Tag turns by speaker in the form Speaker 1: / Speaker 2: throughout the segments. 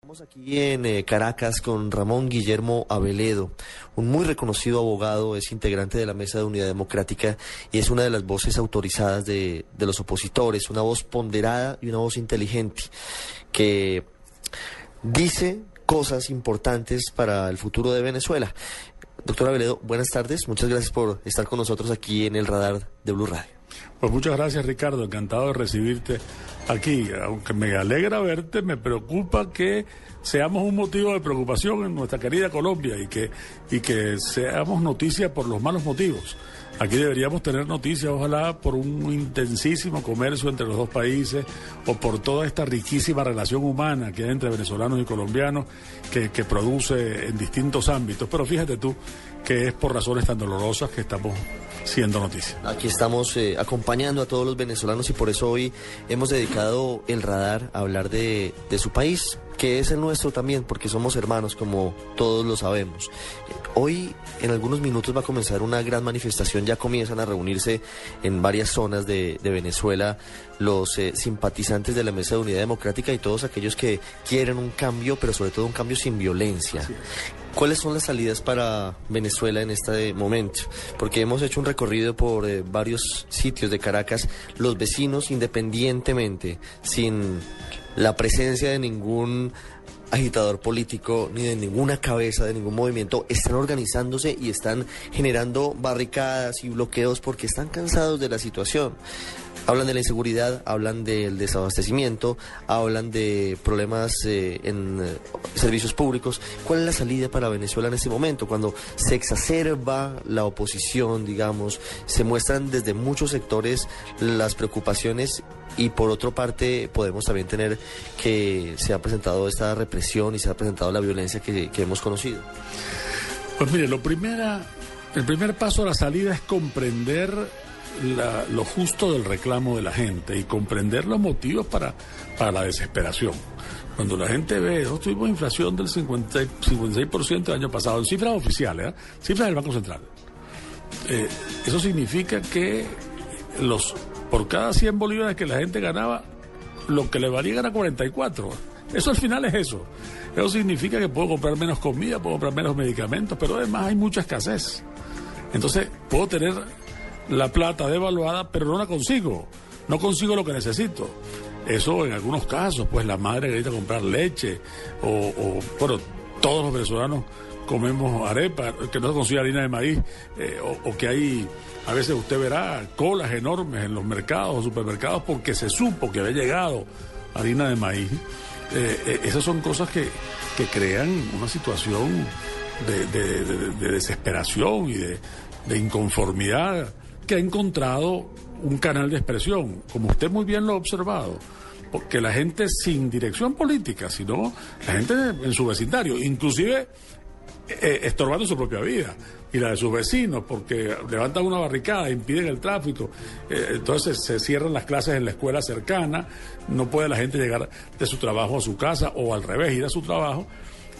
Speaker 1: Estamos aquí en eh, Caracas con Ramón Guillermo Aveledo, un muy reconocido abogado, es integrante de la Mesa de Unidad Democrática y es una de las voces autorizadas de, de los opositores, una voz ponderada y una voz inteligente que dice cosas importantes para el futuro de Venezuela. Doctor Aveledo, buenas tardes. Muchas gracias por estar con nosotros aquí en el radar de Blue Radio.
Speaker 2: Pues muchas gracias Ricardo, encantado de recibirte aquí. Aunque me alegra verte, me preocupa que seamos un motivo de preocupación en nuestra querida Colombia y que, y que seamos noticia por los malos motivos. Aquí deberíamos tener noticias, ojalá, por un intensísimo comercio entre los dos países o por toda esta riquísima relación humana que hay entre venezolanos y colombianos que, que produce en distintos ámbitos. Pero fíjate tú que es por razones tan dolorosas que estamos siendo noticia.
Speaker 1: Aquí estamos eh, acompañando a todos los venezolanos y por eso hoy hemos dedicado el radar a hablar de, de su país, que es el nuestro también, porque somos hermanos, como todos lo sabemos. Hoy, en algunos minutos, va a comenzar una gran manifestación. Ya comienzan a reunirse en varias zonas de, de Venezuela los eh, simpatizantes de la Mesa de Unidad Democrática y todos aquellos que quieren un cambio, pero sobre todo un cambio sin violencia. ¿Cuáles son las salidas para Venezuela en este momento? Porque hemos hecho un recorrido por eh, varios sitios de Caracas. Los vecinos, independientemente, sin la presencia de ningún agitador político ni de ninguna cabeza de ningún movimiento están organizándose y están generando barricadas y bloqueos porque están cansados de la situación. Hablan de la inseguridad, hablan del desabastecimiento, hablan de problemas eh, en eh, servicios públicos. ¿Cuál es la salida para Venezuela en este momento? Cuando se exacerba la oposición, digamos, se muestran desde muchos sectores las preocupaciones y por otra parte podemos también tener que se ha presentado esta represión y se ha presentado la violencia que, que hemos conocido.
Speaker 2: Pues mire, lo primera, el primer paso a la salida es comprender la, lo justo del reclamo de la gente y comprender los motivos para, para la desesperación. Cuando la gente ve, nosotros tuvimos inflación del 50, 56% el año pasado, en cifras oficiales, ¿eh? cifras del Banco Central. Eh, eso significa que los por cada 100 bolívares que la gente ganaba, lo que le valía era 44. Eso al final es eso. Eso significa que puedo comprar menos comida, puedo comprar menos medicamentos, pero además hay mucha escasez. Entonces, puedo tener la plata devaluada, pero no la consigo. No consigo lo que necesito. Eso en algunos casos, pues la madre necesita comprar leche, o, o bueno, todos los venezolanos comemos arepa, que no se consigue harina de maíz, eh, o, o, que hay, a veces usted verá colas enormes en los mercados o supermercados porque se supo que había llegado harina de maíz. Eh, eh, esas son cosas que, que, crean una situación de, de, de, de desesperación y de inconformidad que ha encontrado un canal de expresión, como usted muy bien lo ha observado, porque la gente sin dirección política, sino la gente en su vecindario, inclusive eh, estorbando su propia vida y la de sus vecinos, porque levantan una barricada, impiden el tráfico, eh, entonces se cierran las clases en la escuela cercana, no puede la gente llegar de su trabajo a su casa o al revés, ir a su trabajo,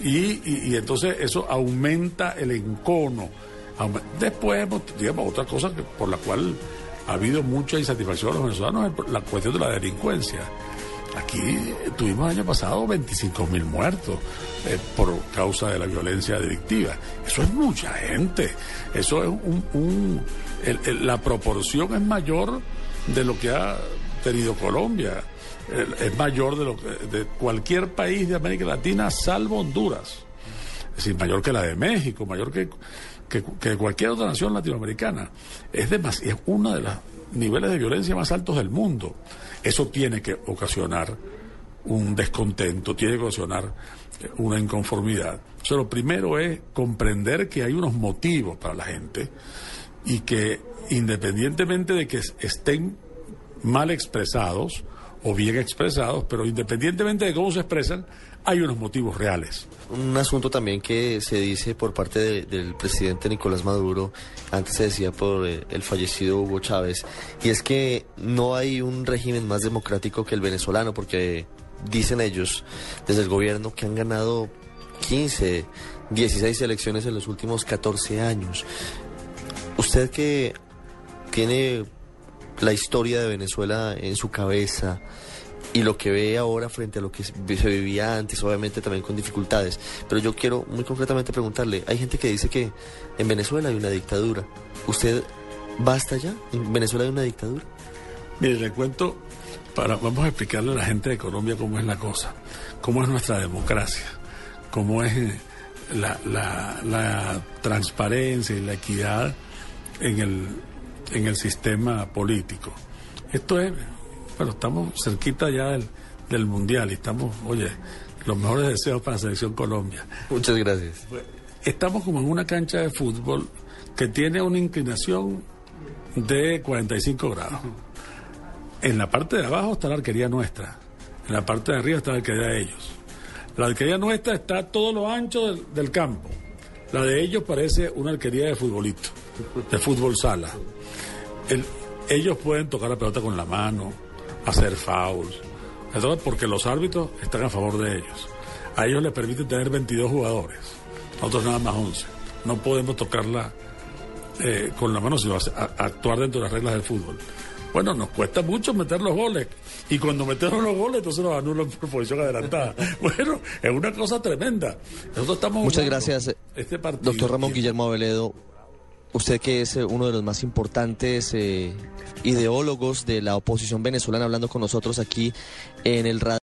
Speaker 2: y, entonces eso aumenta el encono. Después, digamos, otra cosa que, por la cual ha habido mucha insatisfacción de los venezolanos es la cuestión de la delincuencia. Aquí tuvimos el año pasado 25 mil muertos eh, por causa de la violencia delictiva. Eso es mucha gente. Eso es un... la proporción es mayor de lo que ha tenido Colombia. Es mayor de, lo que, de cualquier país de América Latina, salvo Honduras. Es decir, mayor que la de México, mayor que, que, cualquier otra nación latinoamericana. Es, demas, es uno de los niveles de violencia más altos del mundo. Eso tiene que ocasionar un descontento, tiene que ocasionar una inconformidad. O sea, lo primero es comprender que hay unos motivos para la gente y que independientemente de que estén mal expresados o bien expresados, pero independientemente de cómo se expresan, hay unos motivos reales.
Speaker 1: Un asunto también que se dice por parte de- del presidente Nicolás Maduro, antes se decía por eh, el fallecido Hugo Chávez, y es que no hay un régimen más democrático que el venezolano, porque dicen ellos desde el gobierno que han ganado 15, 16 elecciones en los últimos 14 años. Usted que tiene la historia de Venezuela en su cabeza y lo que ve ahora frente a lo que se vivía antes, obviamente también con dificultades. Pero yo quiero muy concretamente preguntarle, hay gente que dice que en Venezuela hay una dictadura. ¿Usted hasta allá? ¿En Venezuela hay una dictadura?
Speaker 2: Mire, le cuento, para, vamos a explicarle a la gente de Colombia cómo es la cosa, cómo es nuestra democracia, cómo es eh, la, la- la transparencia y la equidad en el, en el sistema político. Esto es, bueno, estamos cerquita ya del, del Mundial y estamos, oye, los mejores deseos para la Selección Colombia.
Speaker 1: Muchas gracias.
Speaker 2: Estamos como en una cancha de fútbol que tiene una inclinación de 45 grados. En la parte de abajo está la arquería nuestra. En la parte de arriba está la arquería de ellos. La arquería nuestra está a todo lo ancho del, del campo. La de ellos parece una arquería de futbolito, de fútbol sala. El- ellos pueden tocar la pelota con la mano, hacer fouls, entonces porque los árbitros están a favor de ellos. A ellos les permiten tener 22 jugadores, nosotros nada más 11. No podemos tocarla eh, con la mano, sino a- actuar dentro de las reglas del fútbol. Bueno, nos cuesta mucho meter los goles. Y cuando metemos los goles, entonces nos anulan por posición adelantada. Bueno, es una cosa tremenda. Nosotros estamos
Speaker 1: Muchas gracias,
Speaker 2: Este partido.
Speaker 1: doctor Ramón Guillermo Aveledo. Usted que es eh, uno de los más importantes eh, ideólogos de la oposición venezolana hablando con nosotros aquí en el radio.